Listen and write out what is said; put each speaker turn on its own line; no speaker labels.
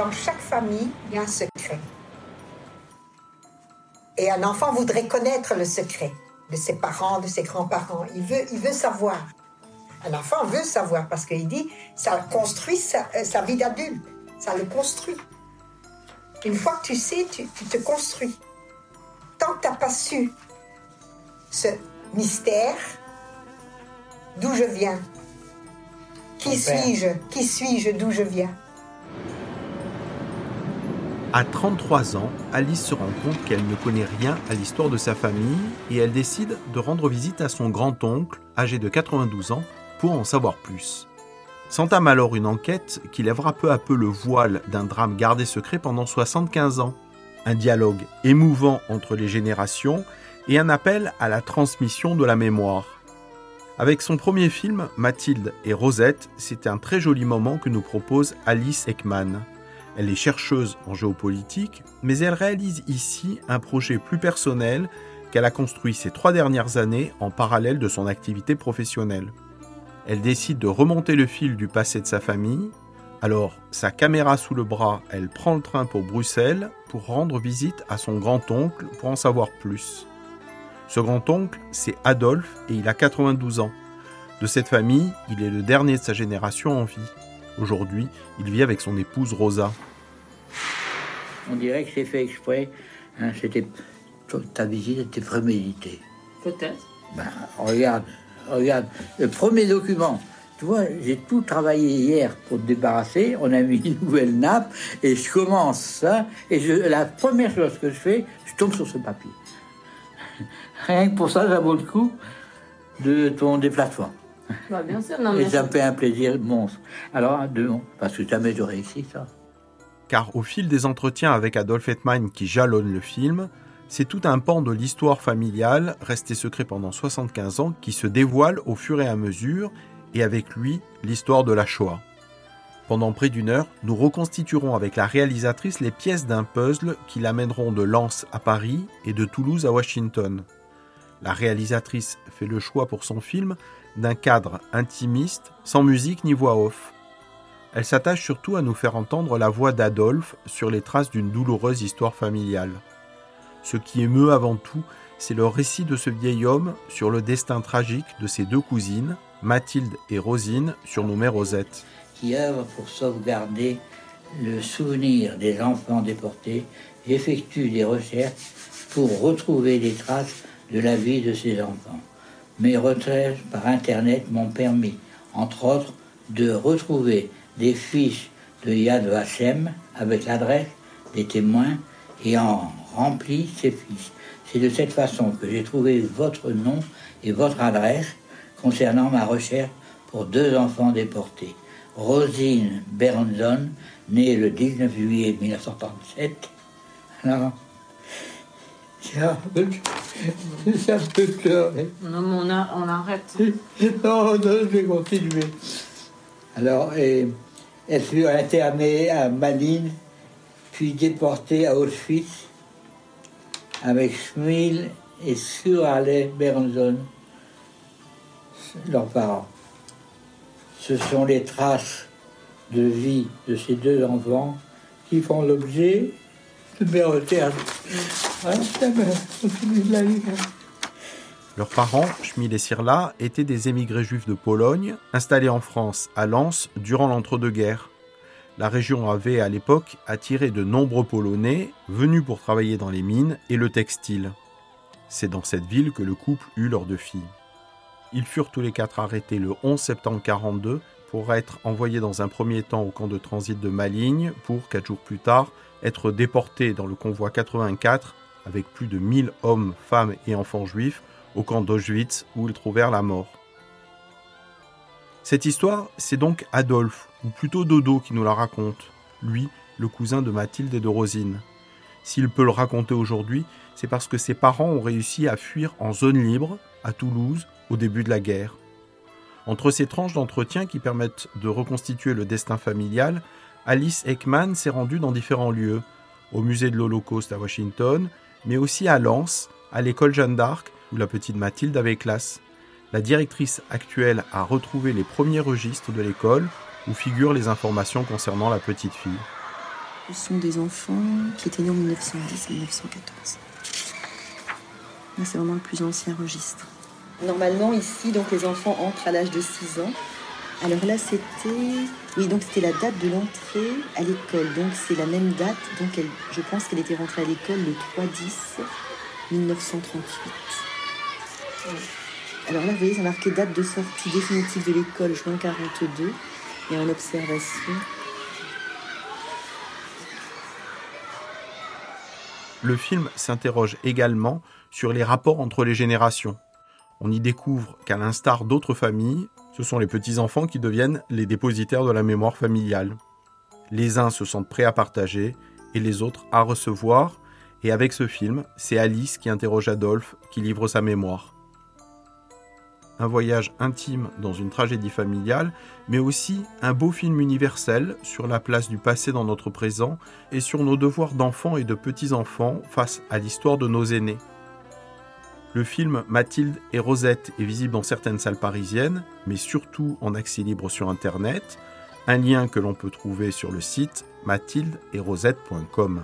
dans chaque famille, il y a un secret. Et un enfant voudrait connaître le secret de ses parents, de ses grands-parents. Il veut, il veut savoir. Un enfant veut savoir parce qu'il dit, ça construit sa, euh, sa vie d'adulte. Ça le construit. Une fois que tu sais, tu, tu te construis. Tant que tu n'as pas su ce mystère, d'où je viens, qui suis-je, qui suis-je, d'où je viens,
à 33 ans, Alice se rend compte qu'elle ne connaît rien à l'histoire de sa famille et elle décide de rendre visite à son grand-oncle, âgé de 92 ans, pour en savoir plus. S'entame alors une enquête qui lèvera peu à peu le voile d'un drame gardé secret pendant 75 ans. Un dialogue émouvant entre les générations et un appel à la transmission de la mémoire. Avec son premier film, Mathilde et Rosette, c'est un très joli moment que nous propose Alice Ekman. Elle est chercheuse en géopolitique, mais elle réalise ici un projet plus personnel qu'elle a construit ces trois dernières années en parallèle de son activité professionnelle. Elle décide de remonter le fil du passé de sa famille. Alors, sa caméra sous le bras, elle prend le train pour Bruxelles pour rendre visite à son grand-oncle pour en savoir plus. Ce grand-oncle, c'est Adolphe et il a 92 ans. De cette famille, il est le dernier de sa génération en vie. Aujourd'hui, il vit avec son épouse Rosa.
On dirait que c'est fait exprès. Hein, c'était, ta visite était préméditée.
Peut-être.
Ben, regarde, regarde, le premier document. Tu vois, j'ai tout travaillé hier pour te débarrasser. On a mis une nouvelle nappe et je commence ça. Et je, la première chose que je fais, je tombe sur ce papier. Rien que pour ça, ça vaut le coup de ton déplacement.
Bah, bien sûr,
Et ça me fait un plaisir monstre. Alors, deux, parce que jamais j'aurais écrit ça.
Car au fil des entretiens avec Adolf Hetman qui jalonnent le film, c'est tout un pan de l'histoire familiale, resté secret pendant 75 ans, qui se dévoile au fur et à mesure, et avec lui, l'histoire de la Shoah. Pendant près d'une heure, nous reconstituerons avec la réalisatrice les pièces d'un puzzle qui l'amèneront de Lens à Paris et de Toulouse à Washington. La réalisatrice fait le choix pour son film d'un cadre intimiste, sans musique ni voix off. Elle s'attache surtout à nous faire entendre la voix d'Adolphe sur les traces d'une douloureuse histoire familiale. Ce qui émeut avant tout, c'est le récit de ce vieil homme sur le destin tragique de ses deux cousines, Mathilde et Rosine, surnommées Rosette.
Qui œuvre pour sauvegarder le souvenir des enfants déportés effectue des recherches pour retrouver les traces de la vie de ces enfants. Mes recherches par Internet m'ont permis, entre autres, de retrouver des fiches de Yad Vashem avec l'adresse des témoins et en rempli ces fiches. C'est de cette façon que j'ai trouvé votre nom et votre adresse concernant ma recherche pour deux enfants déportés. Rosine Bernson, née le 19 juillet 1937. Alors, ça peut pleurer.
Non, mais on, arrête.
Non, non, je vais continuer. Alors, et, elle fut internée à Malines, puis déportée à Auschwitz avec Schmil et Surale Bernson, leurs parents. Ce sont les traces de vie de ces deux enfants qui font l'objet
Leurs parents, Schmil et Sirla, étaient des émigrés juifs de Pologne, installés en France, à Lens, durant l'entre-deux-guerres. La région avait à l'époque attiré de nombreux Polonais venus pour travailler dans les mines et le textile. C'est dans cette ville que le couple eut leurs deux filles. Ils furent tous les quatre arrêtés le 11 septembre 1942 pour être envoyés dans un premier temps au camp de transit de Maligne pour, quatre jours plus tard, être déportés dans le convoi 84 avec plus de 1000 hommes, femmes et enfants juifs au camp d'Auschwitz où ils trouvèrent la mort. Cette histoire, c'est donc Adolphe, ou plutôt Dodo, qui nous la raconte, lui, le cousin de Mathilde et de Rosine. S'il peut le raconter aujourd'hui, c'est parce que ses parents ont réussi à fuir en zone libre, à Toulouse, au début de la guerre. Entre ces tranches d'entretien qui permettent de reconstituer le destin familial, Alice Ekman s'est rendue dans différents lieux, au musée de l'Holocauste à Washington, mais aussi à Lens, à l'école Jeanne d'Arc, où la petite Mathilde avait classe. La directrice actuelle a retrouvé les premiers registres de l'école où figurent les informations concernant la petite fille.
Ce sont des enfants qui étaient nés en 1910-1914. C'est vraiment le plus ancien registre. Normalement, ici, donc les enfants entrent à l'âge de 6 ans. Alors là, c'était. Oui, donc c'était la date de l'entrée à l'école. Donc c'est la même date. Donc elle... je pense qu'elle était rentrée à l'école le 3-10 1938. Alors là, vous voyez, ça marqué date de sortie définitive de l'école, juin 42, et en observation.
Le film s'interroge également sur les rapports entre les générations. On y découvre qu'à l'instar d'autres familles, ce sont les petits-enfants qui deviennent les dépositaires de la mémoire familiale. Les uns se sentent prêts à partager et les autres à recevoir, et avec ce film, c'est Alice qui interroge Adolphe, qui livre sa mémoire. Un voyage intime dans une tragédie familiale, mais aussi un beau film universel sur la place du passé dans notre présent et sur nos devoirs d'enfants et de petits-enfants face à l'histoire de nos aînés. Le film Mathilde et Rosette est visible dans certaines salles parisiennes, mais surtout en accès libre sur Internet, un lien que l'on peut trouver sur le site mathilde-et-rosette.com.